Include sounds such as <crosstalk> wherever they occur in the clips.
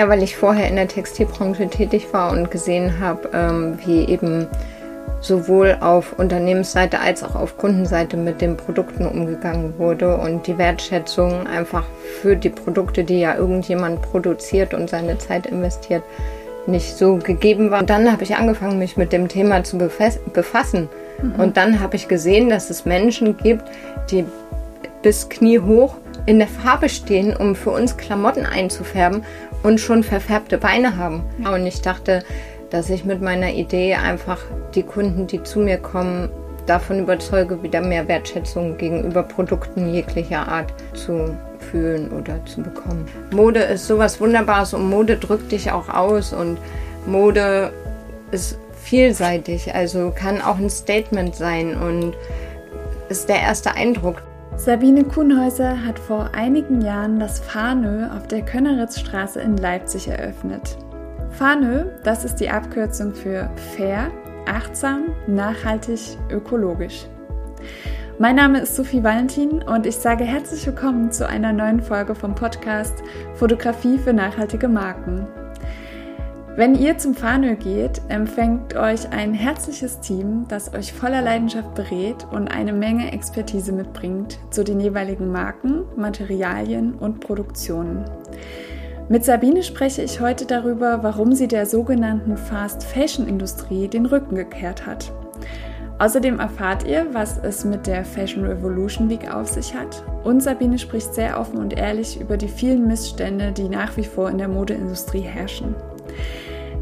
Ja, weil ich vorher in der Textilbranche tätig war und gesehen habe, ähm, wie eben sowohl auf Unternehmensseite als auch auf Kundenseite mit den Produkten umgegangen wurde und die Wertschätzung einfach für die Produkte, die ja irgendjemand produziert und seine Zeit investiert, nicht so gegeben war. Und dann habe ich angefangen, mich mit dem Thema zu befassen. Mhm. Und dann habe ich gesehen, dass es Menschen gibt, die bis Knie hoch in der Farbe stehen, um für uns Klamotten einzufärben und schon verfärbte Beine haben. Und ich dachte, dass ich mit meiner Idee einfach die Kunden, die zu mir kommen, davon überzeuge, wieder mehr Wertschätzung gegenüber Produkten jeglicher Art zu fühlen oder zu bekommen. Mode ist sowas Wunderbares und Mode drückt dich auch aus und Mode ist vielseitig, also kann auch ein Statement sein und ist der erste Eindruck. Sabine Kuhnhäuser hat vor einigen Jahren das Fahnö auf der Könneritzstraße in Leipzig eröffnet. Fahnö, das ist die Abkürzung für fair, achtsam, nachhaltig, ökologisch. Mein Name ist Sophie Valentin und ich sage herzlich willkommen zu einer neuen Folge vom Podcast Fotografie für nachhaltige Marken. Wenn ihr zum Fahnö geht, empfängt euch ein herzliches Team, das euch voller Leidenschaft berät und eine Menge Expertise mitbringt zu den jeweiligen Marken, Materialien und Produktionen. Mit Sabine spreche ich heute darüber, warum sie der sogenannten Fast Fashion Industrie den Rücken gekehrt hat. Außerdem erfahrt ihr, was es mit der Fashion Revolution Week auf sich hat. Und Sabine spricht sehr offen und ehrlich über die vielen Missstände, die nach wie vor in der Modeindustrie herrschen.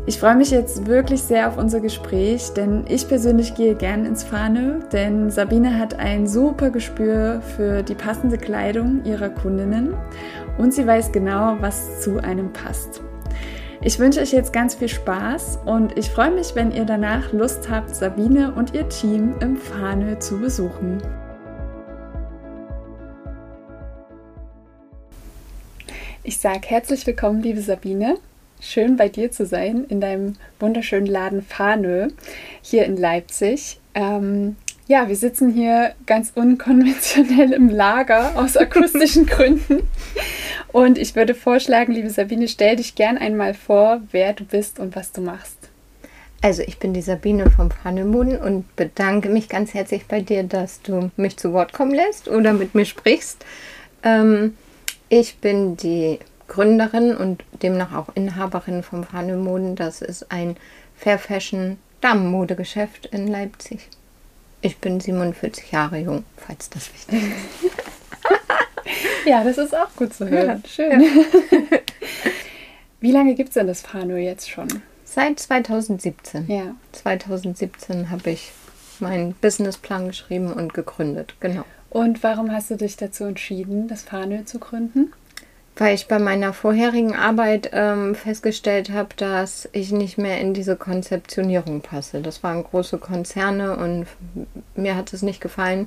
Ich freue mich jetzt wirklich sehr auf unser Gespräch, denn ich persönlich gehe gern ins Fahne, denn Sabine hat ein super Gespür für die passende Kleidung ihrer Kundinnen und sie weiß genau, was zu einem passt. Ich wünsche euch jetzt ganz viel Spaß und ich freue mich, wenn ihr danach Lust habt, Sabine und ihr Team im Fahne zu besuchen. Ich sage herzlich willkommen, liebe Sabine. Schön bei dir zu sein in deinem wunderschönen Laden Fahnö hier in Leipzig. Ähm, ja, wir sitzen hier ganz unkonventionell im Lager aus <laughs> akustischen Gründen. Und ich würde vorschlagen, liebe Sabine, stell dich gern einmal vor, wer du bist und was du machst. Also ich bin die Sabine vom Pfannemunden und bedanke mich ganz herzlich bei dir, dass du mich zu Wort kommen lässt oder mit mir sprichst. Ähm, ich bin die Gründerin und demnach auch Inhaberin vom Moden. Das ist ein Fair Fashion Damenmodegeschäft in Leipzig. Ich bin 47 Jahre jung, falls das wichtig ist. <laughs> ja, das ist auch gut zu hören. Ja, schön. Ja. <laughs> Wie lange gibt es denn das Fano jetzt schon? Seit 2017. Ja. 2017 habe ich meinen Businessplan geschrieben und gegründet, genau. Und warum hast du dich dazu entschieden, das Fano zu gründen? Weil ich bei meiner vorherigen Arbeit ähm, festgestellt habe, dass ich nicht mehr in diese Konzeptionierung passe. Das waren große Konzerne und mir hat es nicht gefallen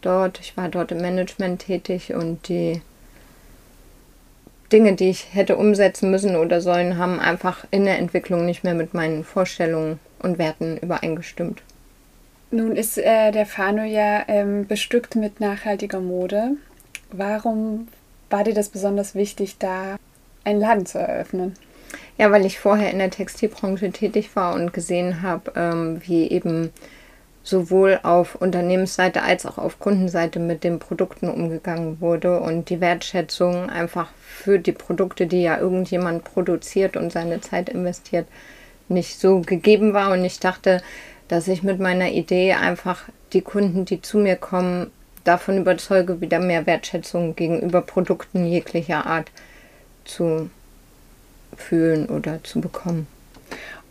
dort. Ich war dort im Management tätig und die Dinge, die ich hätte umsetzen müssen oder sollen, haben einfach in der Entwicklung nicht mehr mit meinen Vorstellungen und Werten übereingestimmt. Nun ist äh, der Fano ja ähm, bestückt mit nachhaltiger Mode. Warum war dir das besonders wichtig, da einen Laden zu eröffnen? Ja, weil ich vorher in der Textilbranche tätig war und gesehen habe, ähm, wie eben sowohl auf Unternehmensseite als auch auf Kundenseite mit den Produkten umgegangen wurde und die Wertschätzung einfach für die Produkte, die ja irgendjemand produziert und seine Zeit investiert, nicht so gegeben war. Und ich dachte, dass ich mit meiner Idee einfach die Kunden, die zu mir kommen, davon überzeuge, wieder mehr Wertschätzung gegenüber Produkten jeglicher Art zu fühlen oder zu bekommen.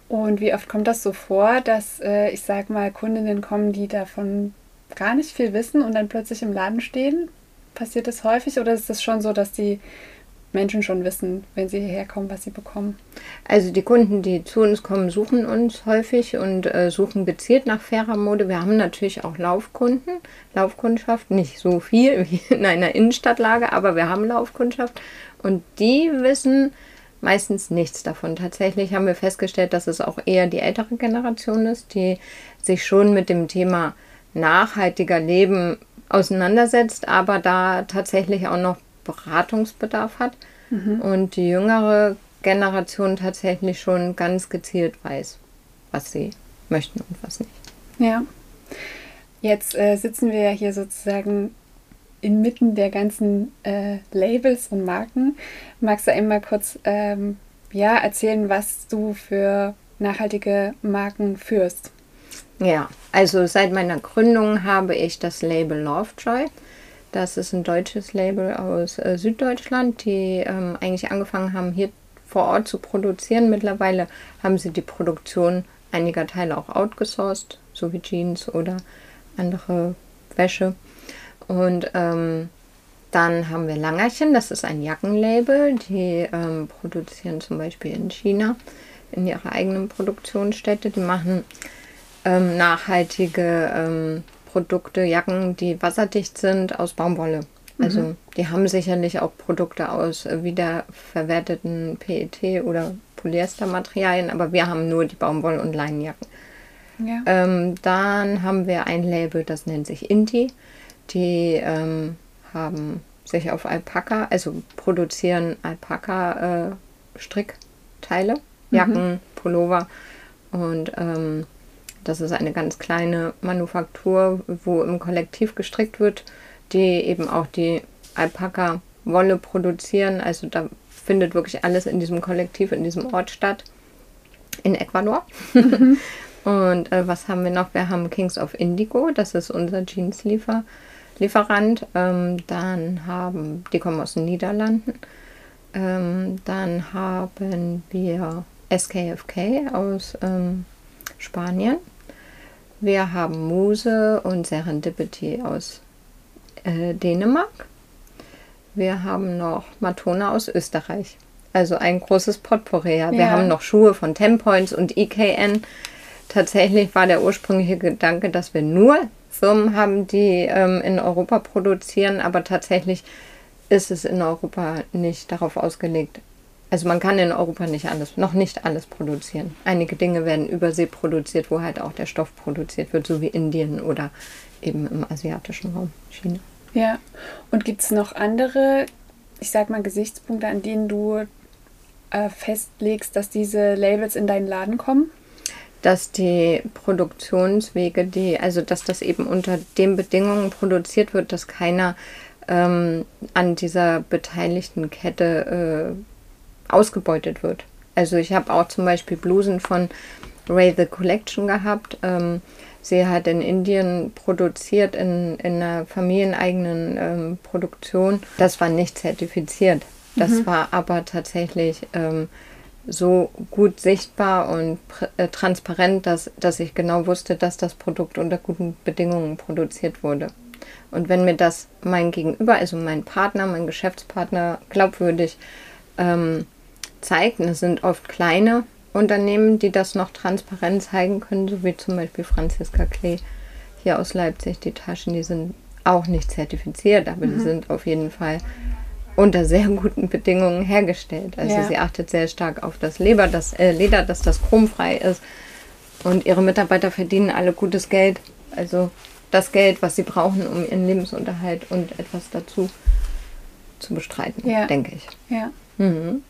Und wie oft kommt das so vor, dass äh, ich sag mal Kundinnen kommen, die davon gar nicht viel wissen und dann plötzlich im Laden stehen? Passiert das häufig oder ist es schon so, dass die Menschen schon wissen, wenn sie hierher kommen, was sie bekommen. Also die Kunden, die zu uns kommen, suchen uns häufig und äh, suchen gezielt nach fairer Mode. Wir haben natürlich auch Laufkunden, Laufkundschaft, nicht so viel wie in einer Innenstadtlage, aber wir haben Laufkundschaft und die wissen meistens nichts davon. Tatsächlich haben wir festgestellt, dass es auch eher die ältere Generation ist, die sich schon mit dem Thema nachhaltiger Leben auseinandersetzt, aber da tatsächlich auch noch Beratungsbedarf hat. Mhm. Und die jüngere Generation tatsächlich schon ganz gezielt weiß, was sie möchten und was nicht. Ja. Jetzt äh, sitzen wir ja hier sozusagen inmitten der ganzen äh, Labels und Marken. Magst du einmal kurz ähm, ja, erzählen, was du für nachhaltige Marken führst? Ja, also seit meiner Gründung habe ich das Label Lovejoy. Das ist ein deutsches Label aus äh, Süddeutschland, die ähm, eigentlich angefangen haben, hier vor Ort zu produzieren. Mittlerweile haben sie die Produktion einiger Teile auch outgesourced, so wie Jeans oder andere Wäsche. Und ähm, dann haben wir Langerchen, das ist ein Jackenlabel. Die ähm, produzieren zum Beispiel in China in ihrer eigenen Produktionsstätte. Die machen ähm, nachhaltige ähm, Produkte, Jacken, die wasserdicht sind aus Baumwolle. Also mhm. die haben sicherlich auch Produkte aus wiederverwerteten PET oder Polyestermaterialien, aber wir haben nur die Baumwoll- und Leinenjacken. Ja. Ähm, dann haben wir ein Label, das nennt sich Inti. Die ähm, haben sich auf Alpaka, also produzieren Alpaka-Strickteile, äh, Jacken, mhm. Pullover. Und ähm, das ist eine ganz kleine Manufaktur, wo im Kollektiv gestrickt wird, die eben auch die Alpaka-Wolle produzieren. Also da findet wirklich alles in diesem Kollektiv, in diesem Ort statt. In Ecuador. Mhm. <laughs> Und äh, was haben wir noch? Wir haben Kings of Indigo, das ist unser Jeans-Lieferant. Ähm, dann haben, die kommen aus den Niederlanden. Ähm, dann haben wir SKFK aus ähm, Spanien. Wir haben Muse und Serendipity aus äh, Dänemark. Wir haben noch Matona aus Österreich. Also ein großes Potpourri. Ja. Wir haben noch Schuhe von Tempoints und IKN tatsächlich war der ursprüngliche Gedanke, dass wir nur Firmen haben, die ähm, in Europa produzieren, aber tatsächlich ist es in Europa nicht darauf ausgelegt. Also man kann in Europa nicht alles, noch nicht alles produzieren. Einige Dinge werden übersee produziert, wo halt auch der Stoff produziert wird, so wie Indien oder eben im asiatischen Raum, China. Ja, und gibt es noch andere, ich sag mal, Gesichtspunkte, an denen du äh, festlegst, dass diese Labels in deinen Laden kommen? dass die Produktionswege, die, also dass das eben unter den Bedingungen produziert wird, dass keiner ähm, an dieser beteiligten Kette äh, ausgebeutet wird. Also ich habe auch zum Beispiel Blusen von Ray the Collection gehabt. Ähm, sie hat in Indien produziert in, in einer familieneigenen ähm, Produktion. Das war nicht zertifiziert. Das mhm. war aber tatsächlich ähm, so gut sichtbar und äh, transparent, dass, dass ich genau wusste, dass das Produkt unter guten Bedingungen produziert wurde. Und wenn mir das mein Gegenüber, also mein Partner, mein Geschäftspartner glaubwürdig ähm, zeigt, und es sind oft kleine Unternehmen, die das noch transparent zeigen können, so wie zum Beispiel Franziska Klee hier aus Leipzig, die Taschen, die sind auch nicht zertifiziert, aber mhm. die sind auf jeden Fall unter sehr guten Bedingungen hergestellt. Also ja. sie achtet sehr stark auf das Leber, das äh, Leder, dass das chromfrei ist. Und ihre Mitarbeiter verdienen alle gutes Geld. Also das Geld, was sie brauchen, um ihren Lebensunterhalt und etwas dazu zu bestreiten, ja. denke ich. Ja. Mhm.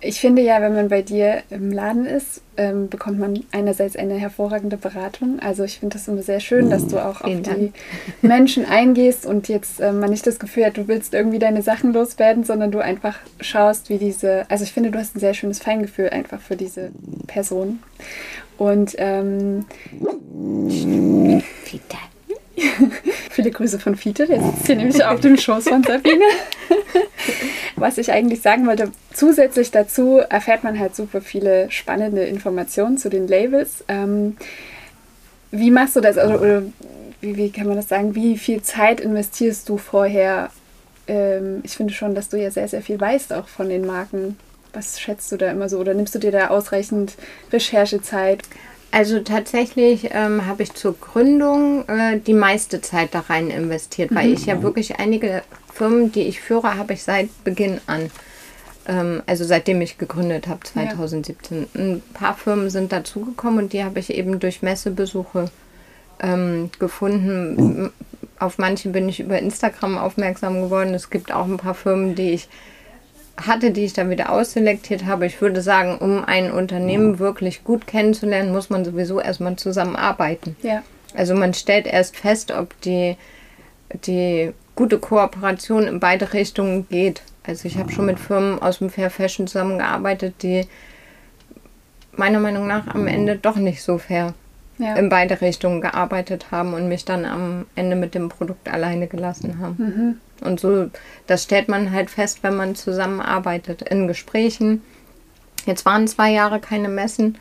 Ich finde ja, wenn man bei dir im Laden ist, ähm, bekommt man einerseits eine hervorragende Beratung. Also ich finde das immer sehr schön, dass du auch Vielen auf Dank. die <laughs> <laughs> Menschen eingehst und jetzt äh, man nicht das Gefühl hat, du willst irgendwie deine Sachen loswerden, sondern du einfach schaust, wie diese, also ich finde, du hast ein sehr schönes Feingefühl einfach für diese Person. Und ähm, <laughs> Viele Grüße von Fiete, der sitzt hier nämlich auf dem Schoß von Sabine. <laughs> Was ich eigentlich sagen wollte, zusätzlich dazu erfährt man halt super viele spannende Informationen zu den Labels. Ähm, wie machst du das? Oder, oder wie, wie, kann man das sagen? Wie viel Zeit investierst du vorher? Ähm, ich finde schon, dass du ja sehr, sehr viel weißt auch von den Marken. Was schätzt du da immer so? Oder nimmst du dir da ausreichend Recherchezeit? Also tatsächlich ähm, habe ich zur Gründung äh, die meiste Zeit da rein investiert, weil mhm. ich ja wirklich einige Firmen, die ich führe, habe ich seit Beginn an. Ähm, also seitdem ich gegründet habe, 2017. Ja. Ein paar Firmen sind dazugekommen und die habe ich eben durch Messebesuche ähm, gefunden. Auf manche bin ich über Instagram aufmerksam geworden. Es gibt auch ein paar Firmen, die ich hatte, die ich dann wieder ausselektiert habe. Ich würde sagen, um ein Unternehmen wirklich gut kennenzulernen, muss man sowieso erstmal zusammenarbeiten. Ja. Also man stellt erst fest, ob die, die gute Kooperation in beide Richtungen geht. Also ich habe schon mit Firmen aus dem Fair Fashion zusammengearbeitet, die meiner Meinung nach am Ende doch nicht so fair Ja. in beide Richtungen gearbeitet haben und mich dann am Ende mit dem Produkt alleine gelassen haben. Mhm. Und so, das stellt man halt fest, wenn man zusammenarbeitet in Gesprächen. Jetzt waren zwei Jahre keine Messen.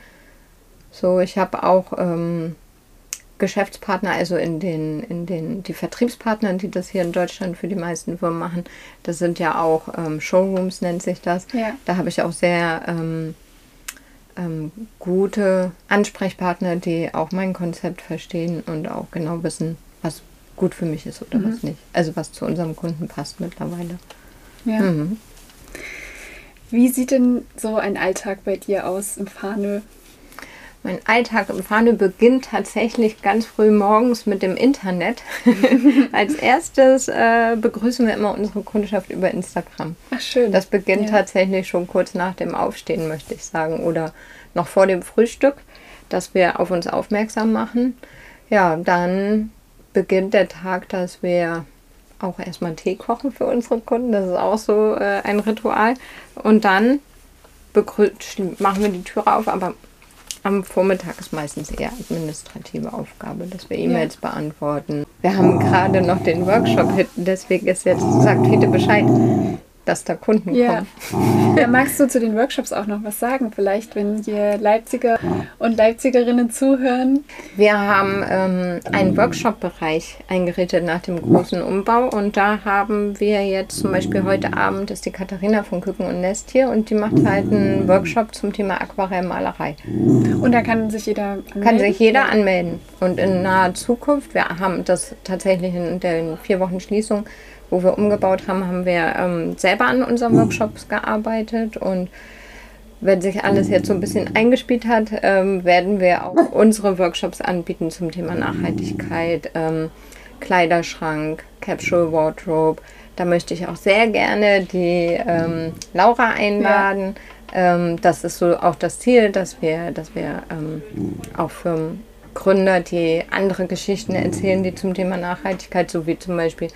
So, ich habe auch ähm, Geschäftspartner, also in den, in den, die Vertriebspartner, die das hier in Deutschland für die meisten Firmen machen. Das sind ja auch ähm, Showrooms, nennt sich das. Ja. Da habe ich auch sehr ähm, ähm, gute Ansprechpartner, die auch mein Konzept verstehen und auch genau wissen, was gut für mich ist oder was nicht. Also was zu unserem Kunden passt mittlerweile. Ja. Mhm. Wie sieht denn so ein Alltag bei dir aus im Fahnö? Mein Alltag im Fahne beginnt tatsächlich ganz früh morgens mit dem Internet. <laughs> Als erstes äh, begrüßen wir immer unsere Kundschaft über Instagram. Ach, schön. Das beginnt Ja. tatsächlich schon kurz nach dem Aufstehen, möchte ich sagen, oder noch vor dem Frühstück, dass wir auf uns aufmerksam machen. Ja, dann beginnt der Tag, dass wir auch erstmal Tee kochen für unsere Kunden. Das ist auch so äh, ein Ritual. Und dann machen wir die Türe auf, aber am Vormittag ist meistens eher administrative Aufgabe, dass wir E-Mails beantworten. Wir haben gerade noch den Workshop, deswegen ist jetzt, sagt Hete Bescheid, dass da Kunden Ja. kommen. ja, magst du zu den Workshops auch noch was sagen? Vielleicht, wenn hier Leipziger und Leipzigerinnen zuhören. Wir haben ähm, einen Workshop-Bereich eingerichtet nach dem großen Umbau und da haben wir jetzt zum Beispiel heute Abend ist die Katharina von Küken und Nest hier und die macht halt einen Workshop zum Thema Aquarellmalerei. Und da kann sich jeder anmelden. Kann sich jeder anmelden. Und in naher Zukunft, wir haben das tatsächlich in den vier Wochen Schließung, wo wir umgebaut haben, haben wir ähm, selber an unseren Workshops gearbeitet und wenn sich alles jetzt so ein bisschen eingespielt hat, ähm, werden wir auch <laughs> unsere Workshops anbieten zum Thema Nachhaltigkeit, ähm, Kleiderschrank, Capsule Wardrobe. Da möchte ich auch sehr gerne die ähm, Laura einladen. Ähm, das ist so auch das Ziel, dass wir, dass wir ähm, auch Firmengründer, die andere Geschichten erzählen, die zum Thema Nachhaltigkeit, so wie zum Beispiel,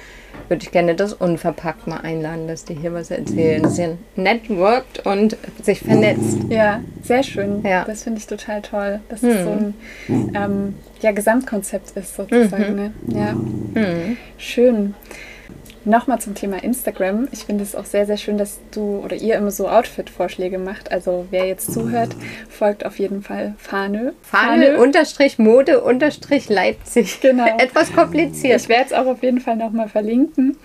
würde ich gerne das Unverpackt mal einladen, dass die hier was erzählen, dass ihr networked und sich vernetzt. Ja, sehr schön. Ja. Das finde ich total toll, dass es so ein ähm, ja, Gesamtkonzept ist Mhm. sozusagen. Ne? Ja, schön. Nochmal zum Thema Instagram. Ich finde es auch sehr, sehr schön, dass du oder ihr immer so Outfit-Vorschläge macht. Also wer jetzt zuhört, folgt auf jeden Fall Fahne. Fahne unterstrich Mode unterstrich Leipzig. Genau. <laughs> Etwas kompliziert. Ich werde es auch auf jeden Fall nochmal verlinken.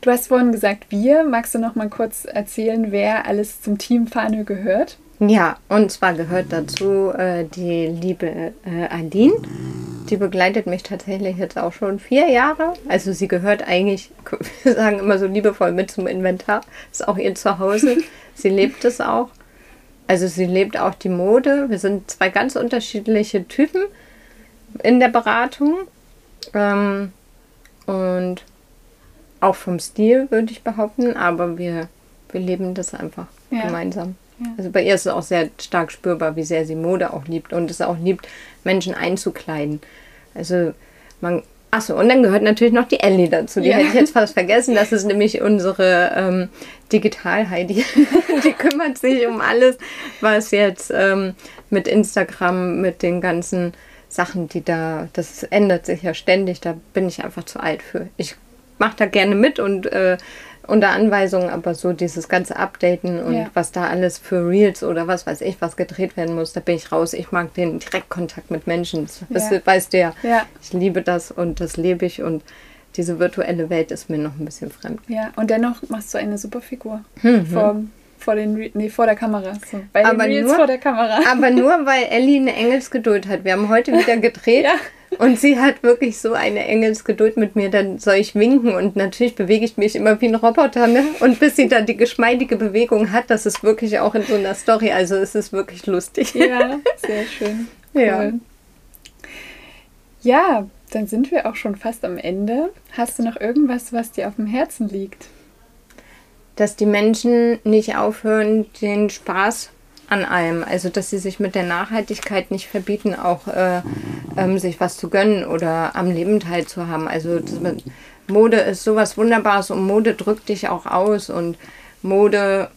Du hast vorhin gesagt, wir. Magst du noch mal kurz erzählen, wer alles zum Team Fahne gehört? Ja, und zwar gehört dazu äh, die liebe äh, Aline. Die begleitet mich tatsächlich jetzt auch schon vier Jahre. Also sie gehört eigentlich, <laughs> wir sagen immer so liebevoll mit zum Inventar. Ist auch ihr Zuhause. <laughs> sie lebt es auch. Also sie lebt auch die Mode. Wir sind zwei ganz unterschiedliche Typen in der Beratung. Ähm, und auch vom Stil würde ich behaupten, aber wir, wir leben das einfach Ja. gemeinsam. Ja. Also bei ihr ist es auch sehr stark spürbar, wie sehr sie Mode auch liebt und es auch liebt, Menschen einzukleiden. Also man. Achso, und dann gehört natürlich noch die Ellie dazu. Die Ja. hätte ich jetzt fast vergessen. Das ist nämlich unsere ähm, Digital-Heidi. <laughs> die kümmert sich um alles, was jetzt ähm, mit Instagram, mit den ganzen Sachen, die da, das ändert sich ja ständig. Da bin ich einfach zu alt für. Ich mache da gerne mit und äh, unter Anweisungen, aber so dieses ganze Updaten und Ja. was da alles für Reels oder was weiß ich, was gedreht werden muss, da bin ich raus. Ich mag den Direktkontakt mit Menschen. Das Ja. weißt du ja. Ja. Ich liebe das und das lebe ich und diese virtuelle Welt ist mir noch ein bisschen fremd. Ja, und dennoch machst du eine super Figur. Vor, vor, den Re nee, vor der Kamera. So, bei den Aber Reels nur- vor der Kamera. Aber <laughs> nur weil Ellie eine Engelsgeduld hat. Wir haben heute wieder gedreht Ja. Und sie hat wirklich so eine Engelsgeduld mit mir. Dann soll ich winken und natürlich bewege ich mich immer wie ein Roboter. Ne? Und bis sie dann die geschmeidige Bewegung hat, das ist wirklich auch in so einer Story. Also es ist wirklich lustig. Ja, sehr schön. Ja. Cool. Ja, dann sind wir auch schon fast am Ende. Hast du noch irgendwas, was dir auf dem Herzen liegt? dass die Menschen nicht aufhören, den Spaß an allem. Also, dass sie sich mit der Nachhaltigkeit nicht verbieten, auch äh, ähm, sich was zu gönnen oder am Leben teilzuhaben. Also, Mode ist sowas Wunderbares und Mode drückt dich auch aus und Mode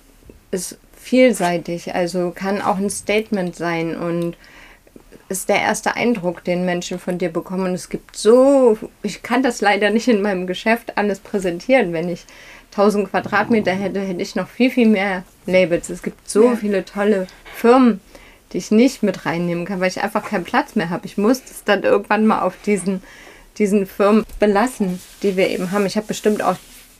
ist vielseitig, also kann auch ein Statement sein und ist der erste Eindruck, den Menschen von dir bekommen. Und es gibt so, ich kann das leider nicht in meinem Geschäft alles präsentieren. Wenn ich 1000 Quadratmeter hätte, hätte ich noch viel, viel mehr Labels. Es gibt so ja. viele tolle Firmen, die ich nicht mit reinnehmen kann, weil ich einfach keinen Platz mehr habe. Ich muss es dann irgendwann mal auf diesen, diesen Firmen belassen, die wir eben haben. Ich habe bestimmt auch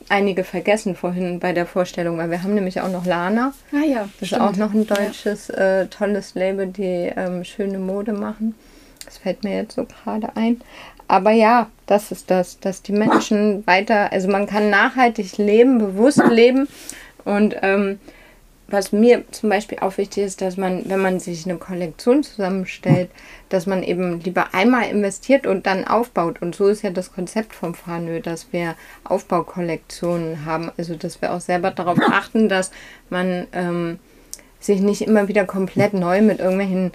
einige vergessen vorhin bei der Vorstellung, weil wir haben nämlich auch noch Lana. Ah ja. Das stimmt. ist auch noch ein deutsches ja. äh, tolles Label, die ähm, schöne Mode machen. Das fällt mir jetzt so gerade ein. Aber ja, das ist das, dass die Menschen weiter, also man kann nachhaltig leben, bewusst leben und ähm, was mir zum Beispiel auch wichtig ist, dass man, wenn man sich eine Kollektion zusammenstellt, dass man eben lieber einmal investiert und dann aufbaut. Und so ist ja das Konzept vom Fanö, dass wir Aufbaukollektionen haben. Also dass wir auch selber darauf achten, dass man ähm, sich nicht immer wieder komplett neu mit irgendwelchen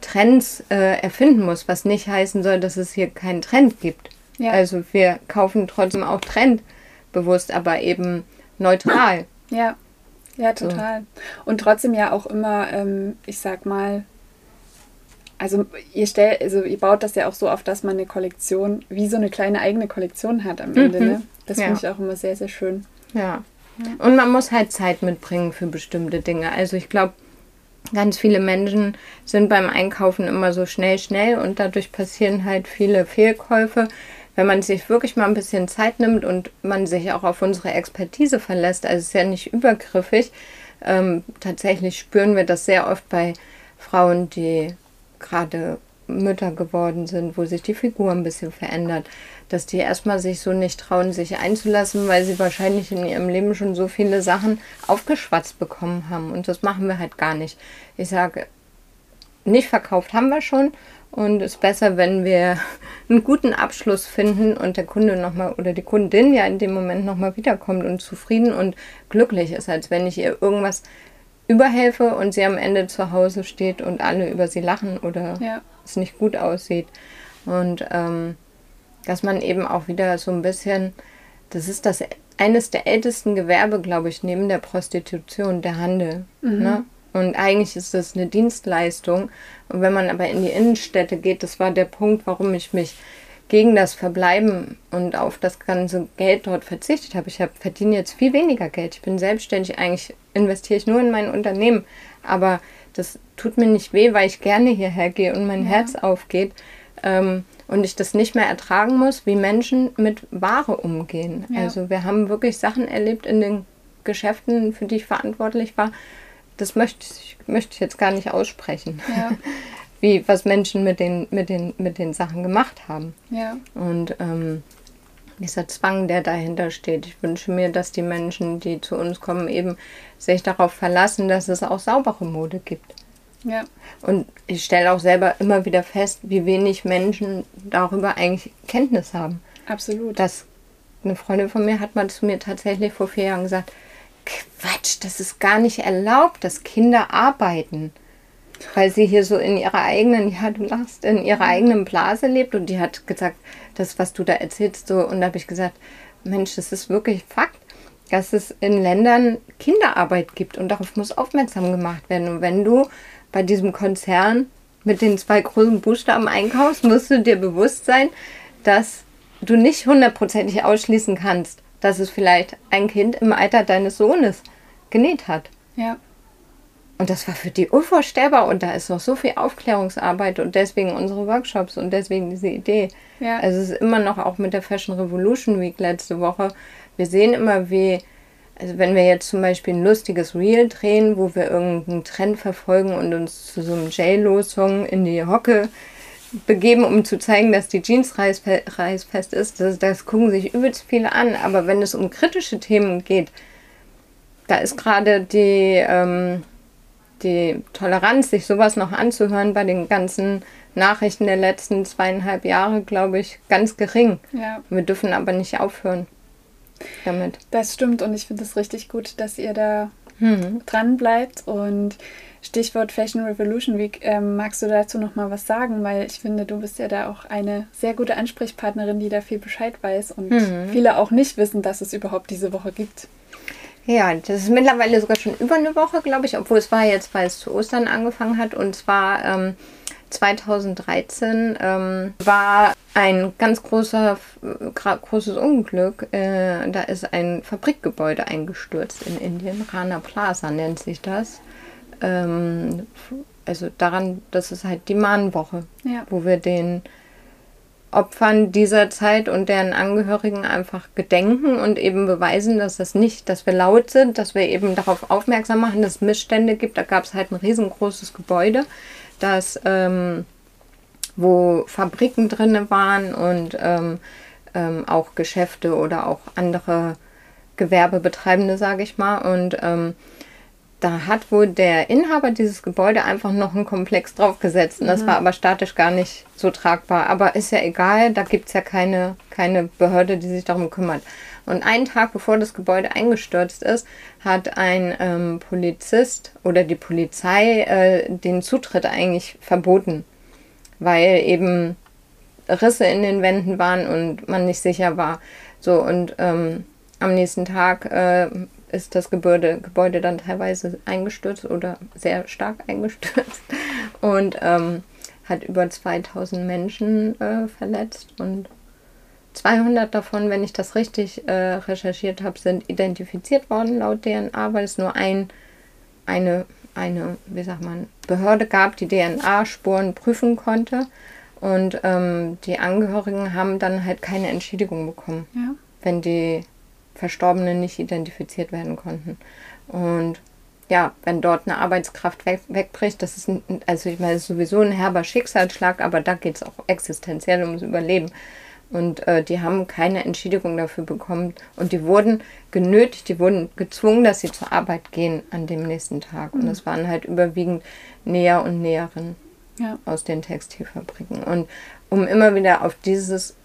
Trends äh, erfinden muss, was nicht heißen soll, dass es hier keinen Trend gibt. Ja. Also wir kaufen trotzdem auch trendbewusst, aber eben neutral. Ja. Ja, total. So. Und trotzdem ja auch immer, ähm, ich sag mal, also ihr stellt, also ihr baut das ja auch so auf, dass man eine Kollektion, wie so eine kleine eigene Kollektion hat am Ende, mhm. ne? Das ja. finde ich auch immer sehr, sehr schön. Ja. ja. Und man muss halt Zeit mitbringen für bestimmte Dinge. Also ich glaube, ganz viele Menschen sind beim Einkaufen immer so schnell, schnell und dadurch passieren halt viele Fehlkäufe. Wenn man sich wirklich mal ein bisschen Zeit nimmt und man sich auch auf unsere Expertise verlässt, also es ist ja nicht übergriffig, ähm, tatsächlich spüren wir das sehr oft bei Frauen, die gerade Mütter geworden sind, wo sich die Figur ein bisschen verändert, dass die erstmal sich so nicht trauen, sich einzulassen, weil sie wahrscheinlich in ihrem Leben schon so viele Sachen aufgeschwatzt bekommen haben. Und das machen wir halt gar nicht. Ich sage, nicht verkauft haben wir schon und es ist besser, wenn wir <laughs> einen guten Abschluss finden und der Kunde nochmal oder die Kundin ja in dem Moment nochmal wiederkommt und zufrieden und glücklich ist, als wenn ich ihr irgendwas überhelfe und sie am Ende zu Hause steht und alle über sie lachen oder ja. es nicht gut aussieht. Und ähm, dass man eben auch wieder so ein bisschen, das ist das eines der ältesten Gewerbe, glaube ich, neben der Prostitution, der Handel. Mhm. Ne? Und eigentlich ist das eine Dienstleistung. Und wenn man aber in die Innenstädte geht, das war der Punkt, warum ich mich gegen das Verbleiben und auf das ganze Geld dort verzichtet habe. Ich hab, verdiene jetzt viel weniger Geld. Ich bin selbstständig. Eigentlich investiere ich nur in mein Unternehmen. Aber das tut mir nicht weh, weil ich gerne hierher gehe und mein ja. Herz aufgeht. Ähm, und ich das nicht mehr ertragen muss, wie Menschen mit Ware umgehen. Ja. Also wir haben wirklich Sachen erlebt in den Geschäften, für die ich verantwortlich war, das möchte ich, möchte ich jetzt gar nicht aussprechen. Ja. <laughs> Wie, was Menschen mit den, mit, den, mit den Sachen gemacht haben. Ja. Und ähm, dieser Zwang, der dahinter steht. Ich wünsche mir, dass die Menschen, die zu uns kommen, eben sich darauf verlassen, dass es auch saubere Mode gibt. Ja. Und ich stelle auch selber immer wieder fest, wie wenig Menschen darüber eigentlich Kenntnis haben. Absolut. Das, eine Freundin von mir hat mal zu mir tatsächlich vor vier Jahren gesagt, Quatsch, das ist gar nicht erlaubt, dass Kinder arbeiten. Weil sie hier so in ihrer eigenen, ja, du lachst, in ihrer eigenen Blase lebt und die hat gesagt, das, was du da erzählst, so, und da habe ich gesagt, Mensch, das ist wirklich Fakt, dass es in Ländern Kinderarbeit gibt und darauf muss aufmerksam gemacht werden. Und wenn du bei diesem Konzern mit den zwei großen Buchstaben einkaufst, musst du dir bewusst sein, dass du nicht hundertprozentig ausschließen kannst, dass es vielleicht ein Kind im Alter deines Sohnes genäht hat. Ja. Und das war für die unvorstellbar und da ist noch so viel Aufklärungsarbeit und deswegen unsere Workshops und deswegen diese Idee. Ja. Also es ist immer noch auch mit der Fashion Revolution Week letzte Woche. Wir sehen immer, wie, also wenn wir jetzt zum Beispiel ein lustiges Reel drehen, wo wir irgendeinen Trend verfolgen und uns zu so einem J-Lo-Song in die Hocke begeben, um zu zeigen, dass die Jeans reißfest ist. Das, das gucken sich übelst viele an. Aber wenn es um kritische Themen geht, da ist gerade die, ähm, die Toleranz, sich sowas noch anzuhören bei den ganzen Nachrichten der letzten zweieinhalb Jahre, glaube ich, ganz gering. Ja. Wir dürfen aber nicht aufhören. Damit. Das stimmt und ich finde es richtig gut, dass ihr da mhm. dran bleibt und Stichwort Fashion Revolution Week, ähm, magst du dazu noch mal was sagen? Weil ich finde, du bist ja da auch eine sehr gute Ansprechpartnerin, die da viel Bescheid weiß und mhm. viele auch nicht wissen, dass es überhaupt diese Woche gibt. Ja, das ist mittlerweile sogar schon über eine Woche, glaube ich, obwohl es war jetzt, weil es zu Ostern angefangen hat. Und zwar ähm, 2013 ähm, war ein ganz großer, großes Unglück. Äh, da ist ein Fabrikgebäude eingestürzt in Indien. Rana Plaza nennt sich das. Ähm, also daran, das ist halt die Mahnwoche, ja. wo wir den Opfern dieser Zeit und deren Angehörigen einfach gedenken und eben beweisen, dass das nicht, dass wir laut sind, dass wir eben darauf aufmerksam machen, dass es Missstände gibt. Da gab es halt ein riesengroßes Gebäude, das, ähm, wo Fabriken drin waren und ähm, ähm, auch Geschäfte oder auch andere Gewerbebetreibende, sage ich mal. Und ähm, da hat wohl der Inhaber dieses Gebäude einfach noch einen Komplex draufgesetzt. Und das mhm. war aber statisch gar nicht so tragbar. Aber ist ja egal, da gibt es ja keine, keine Behörde, die sich darum kümmert. Und einen Tag bevor das Gebäude eingestürzt ist, hat ein ähm, Polizist oder die Polizei äh, den Zutritt eigentlich verboten, weil eben Risse in den Wänden waren und man nicht sicher war. So und ähm, am nächsten Tag äh, ist das Gebäude, Gebäude dann teilweise eingestürzt oder sehr stark <laughs> eingestürzt und ähm, hat über 2000 Menschen äh, verletzt und 200 davon, wenn ich das richtig äh, recherchiert habe, sind identifiziert worden laut DNA, weil es nur ein, eine, eine, wie sagt man, Behörde gab, die DNA-Spuren prüfen konnte. Und ähm, die Angehörigen haben dann halt keine Entschädigung bekommen, ja. wenn die Verstorbenen nicht identifiziert werden konnten. Und ja, wenn dort eine Arbeitskraft weg, wegbricht, das ist, ein, also ich meine, das ist sowieso ein herber Schicksalsschlag, aber da geht es auch existenziell ums Überleben. Und äh, die haben keine Entschädigung dafür bekommen. Und die wurden genötigt, die wurden gezwungen, dass sie zur Arbeit gehen an dem nächsten Tag. Mhm. Und das waren halt überwiegend Näher und Näherinnen ja. aus den Textilfabriken. Und um immer wieder auf dieses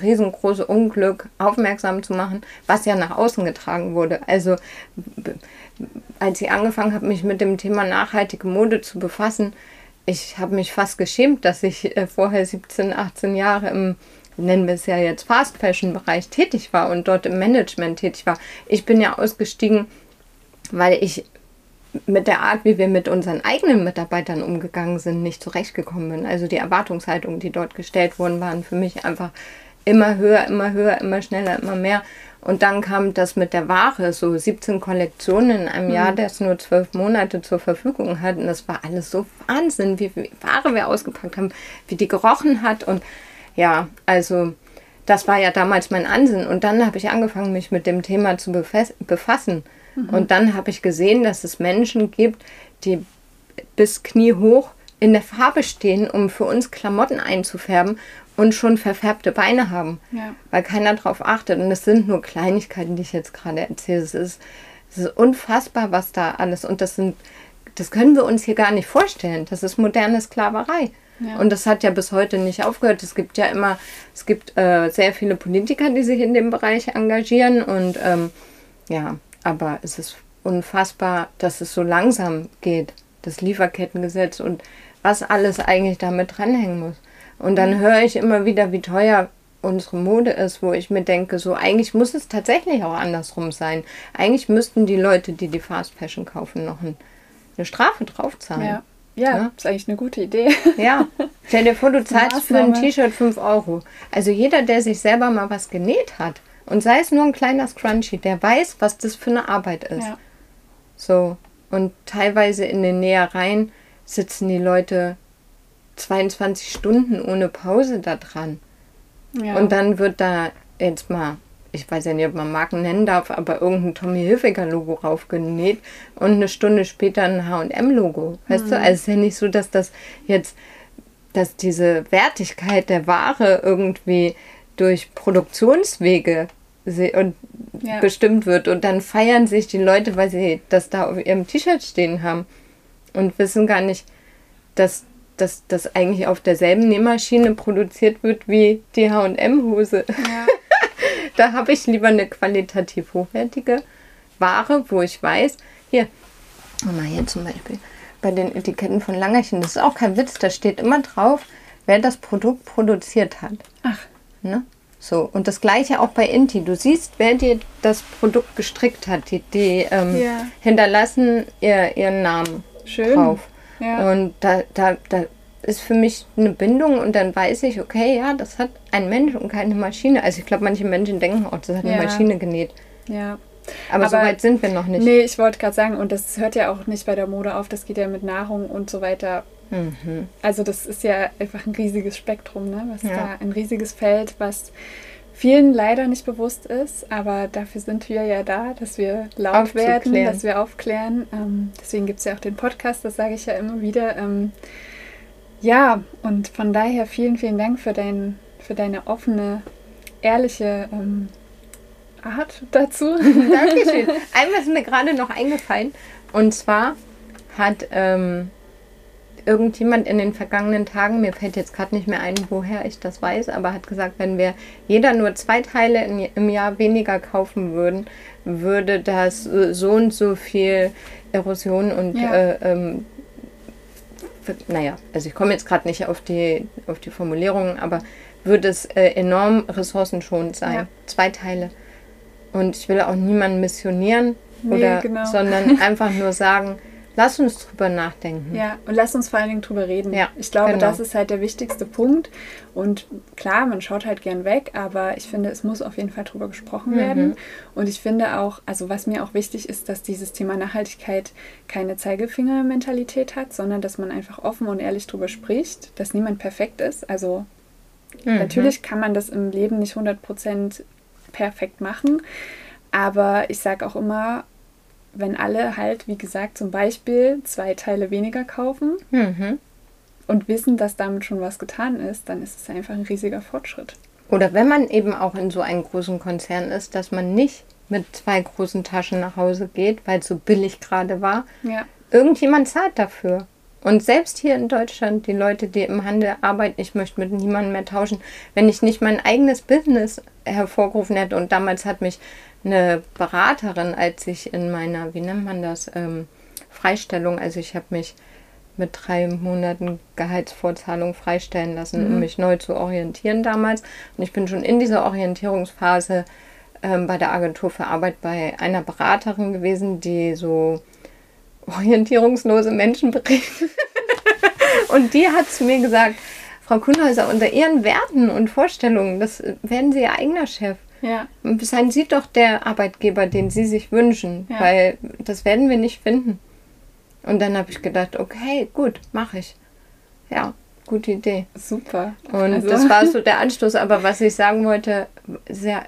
riesengroße Unglück aufmerksam zu machen, was ja nach außen getragen wurde. Also als ich angefangen habe, mich mit dem Thema nachhaltige Mode zu befassen, ich habe mich fast geschämt, dass ich äh, vorher 17, 18 Jahre im nennen wir es ja jetzt Fast Fashion Bereich tätig war und dort im Management tätig war. Ich bin ja ausgestiegen, weil ich mit der Art, wie wir mit unseren eigenen Mitarbeitern umgegangen sind, nicht zurechtgekommen bin. Also die Erwartungshaltungen, die dort gestellt wurden, waren für mich einfach immer höher, immer höher, immer schneller, immer mehr. Und dann kam das mit der Ware, so 17 Kollektionen in einem mhm. Jahr, das nur zwölf Monate zur Verfügung hat. Und das war alles so Wahnsinn, wie viel Ware wir ausgepackt haben, wie die gerochen hat. Und ja, also das war ja damals mein Ansinn. Und dann habe ich angefangen, mich mit dem Thema zu befassen. Mhm. Und dann habe ich gesehen, dass es Menschen gibt, die bis Knie hoch in der Farbe stehen, um für uns Klamotten einzufärben und schon verfärbte Beine haben, ja. weil keiner darauf achtet. Und es sind nur Kleinigkeiten, die ich jetzt gerade erzähle. Es ist, es ist unfassbar, was da alles und das sind, das können wir uns hier gar nicht vorstellen. Das ist moderne Sklaverei. Ja. Und das hat ja bis heute nicht aufgehört. Es gibt ja immer, es gibt äh, sehr viele Politiker, die sich in dem Bereich engagieren und ähm, ja, aber es ist unfassbar, dass es so langsam geht, das Lieferkettengesetz und was alles eigentlich damit dranhängen muss. Und dann höre ich immer wieder, wie teuer unsere Mode ist, wo ich mir denke, so eigentlich muss es tatsächlich auch andersrum sein. Eigentlich müssten die Leute, die die Fast Fashion kaufen, noch ein, eine Strafe draufzahlen. Ja. Ja, ja, ist eigentlich eine gute Idee. Ja, stell dir vor, du zahlst für ein T-Shirt 5 Euro. Also jeder, der sich selber mal was genäht hat, und sei es nur ein kleiner Scrunchie, der weiß, was das für eine Arbeit ist. Ja. So, und teilweise in den Nähereien sitzen die Leute 22 Stunden ohne Pause da dran. Ja. Und dann wird da jetzt mal, ich weiß ja nicht, ob man Marken nennen darf, aber irgendein Tommy Hilfiger Logo raufgenäht und eine Stunde später ein H&M Logo. Weißt mhm. du, also es ist ja nicht so, dass das jetzt, dass diese Wertigkeit der Ware irgendwie durch Produktionswege und ja. bestimmt wird und dann feiern sich die Leute, weil sie das da auf ihrem T-Shirt stehen haben und wissen gar nicht, dass dass das eigentlich auf derselben Nähmaschine produziert wird wie die H&M-Hose. Ja. <laughs> da habe ich lieber eine qualitativ hochwertige Ware, wo ich weiß, hier, mal hier zum Beispiel, bei den Etiketten von Langerchen, das ist auch kein Witz, da steht immer drauf, wer das Produkt produziert hat. Ach. Ne? So, und das gleiche auch bei Inti. Du siehst, wer dir das Produkt gestrickt hat. Die, die ähm, Ja. hinterlassen ihr, ihren Namen Schön. drauf. Ja. Und da, da, da ist für mich eine Bindung und dann weiß ich, okay, ja, das hat ein Mensch und keine Maschine. Also ich glaube, manche Menschen denken auch, das hat eine Ja. Maschine genäht. ja. Aber, Aber- so weit sind wir noch nicht. Nee, ich wollte gerade sagen, und das hört ja auch nicht bei der Mode auf, das geht ja mit Nahrung und so weiter. Mhm. Also das ist ja einfach ein riesiges Spektrum, ne? Was Ja. da ein riesiges Feld, was vielen leider nicht bewusst ist, aber dafür sind wir ja da, dass wir laut werden, dass wir aufklären. Ähm, deswegen gibt es ja auch den Podcast, das sage ich ja immer wieder. Ähm, ja, und von daher vielen, vielen Dank für, dein, für deine offene, ehrliche ähm, Art dazu. <laughs> Dankeschön. <laughs> Einmal ist mir gerade noch eingefallen. Und zwar hat ähm, irgendjemand in den vergangenen Tagen, mir fällt jetzt gerade nicht mehr ein, woher ich das weiß, aber hat gesagt, wenn wir jeder nur zwei Teile in, im Jahr weniger kaufen würden, würde das äh, so und so viel Erosion und Ja. äh, ähm, für- naja, also ich komme jetzt gerade nicht auf die, auf die Formulierungen, aber würde es äh, enorm ressourcenschonend sein. Ja. Zwei Teile. Und ich will auch niemanden missionieren, Nee, oder, genau. sondern <laughs> einfach nur sagen, lass uns drüber nachdenken. Ja, und lass uns vor allen Dingen drüber reden. Ja, ich glaube, genau. das ist halt der wichtigste Punkt. Und klar, man schaut halt gern weg, aber ich finde, es muss auf jeden Fall drüber gesprochen Mhm. werden. Und ich finde auch, also was mir auch wichtig ist, dass dieses Thema Nachhaltigkeit keine Zeigefinger-Mentalität hat, sondern dass man einfach offen und ehrlich drüber spricht, dass niemand perfekt ist. Also Mhm. Natürlich kann man das im Leben nicht 100% perfekt machen, aber ich sage auch immer, wenn alle halt, wie gesagt, zum Beispiel zwei Teile weniger kaufen Mhm. und wissen, dass damit schon was getan ist, dann ist es einfach ein riesiger Fortschritt. Oder wenn man eben auch in so einem großen Konzern ist, dass man nicht mit zwei großen Taschen nach Hause geht, weil es so billig gerade war. Ja, Irgendjemand zahlt dafür. Und selbst hier in Deutschland, die Leute, die im Handel arbeiten, ich möchte mit niemandem mehr tauschen, wenn ich nicht mein eigenes Business hervorgerufen hätte. Und damals hat mich eine Beraterin, als ich in meiner, wie nennt man das, ähm, Freistellung, also ich habe mich mit drei Monaten Gehaltsvorzahlung freistellen lassen, um mich neu zu orientieren damals. Und ich bin schon in dieser Orientierungsphase ähm, bei der Agentur für Arbeit bei einer Beraterin gewesen, die so orientierungslose Menschen berät. <laughs> und die hat zu mir gesagt, Frau Kuhnhäuser, unter Ihren Werten und Vorstellungen, das werden Sie Ihr eigener Chef. Ja, Seien Sie doch der Arbeitgeber, den Sie sich wünschen, Ja. weil das werden wir nicht finden. Und dann habe ich gedacht, okay, gut, mache ich. Ja, gute Idee. super. Und Also- das war so der Anstoß. Aber was ich sagen wollte, sehr,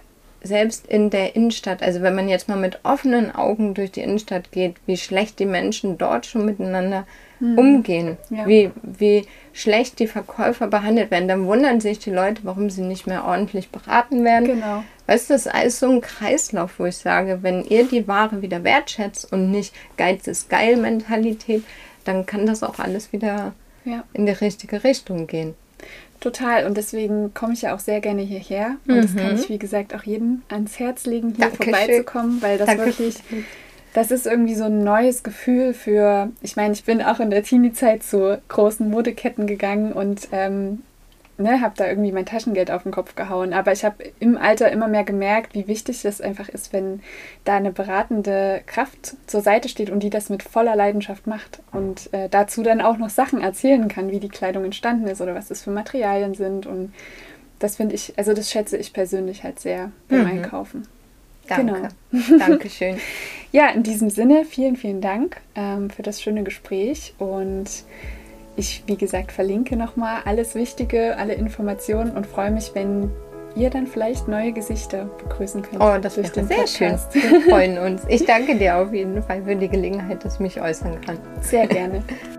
selbst in der Innenstadt, also wenn man jetzt mal mit offenen Augen durch die Innenstadt geht, wie schlecht die Menschen dort schon miteinander umgehen, Hm. Ja. wie, wie schlecht die Verkäufer behandelt werden, dann wundern sich die Leute, warum sie nicht mehr ordentlich beraten werden. Genau. Weißt du, das ist alles so ein Kreislauf, wo ich sage, wenn ihr die Ware wieder wertschätzt und nicht Geiz ist geil Mentalität, dann kann das auch alles wieder Ja. in die richtige Richtung gehen. Total. Und deswegen komme ich ja auch sehr gerne hierher. Und das kann Mhm. ich, wie gesagt, auch jedem ans Herz legen, hier Dankeschön. vorbeizukommen, weil das Danke. wirklich, das ist irgendwie so ein neues Gefühl für, ich meine, ich bin auch in der Teenie-Zeit zu großen Modeketten gegangen und ähm, ne, habe da irgendwie mein Taschengeld auf den Kopf gehauen. Aber ich habe im Alter immer mehr gemerkt, wie wichtig das einfach ist, wenn da eine beratende Kraft zur Seite steht und die das mit voller Leidenschaft macht und äh, dazu dann auch noch Sachen erzählen kann, wie die Kleidung entstanden ist oder was das für Materialien sind. Und das finde ich, also das schätze ich persönlich halt sehr beim Mhm. Einkaufen. Danke. Genau. <laughs> Dankeschön. Ja, in diesem Sinne, vielen, vielen Dank ähm, für das schöne Gespräch und ich, wie gesagt, verlinke nochmal alles Wichtige, alle Informationen und freue mich, wenn ihr dann vielleicht neue Gesichter begrüßen könnt. Oh, das wäre den sehr schön. Wir <laughs> freuen uns. Ich danke dir auf jeden Fall für die Gelegenheit, dass ich mich äußern kann. Sehr gerne. <laughs>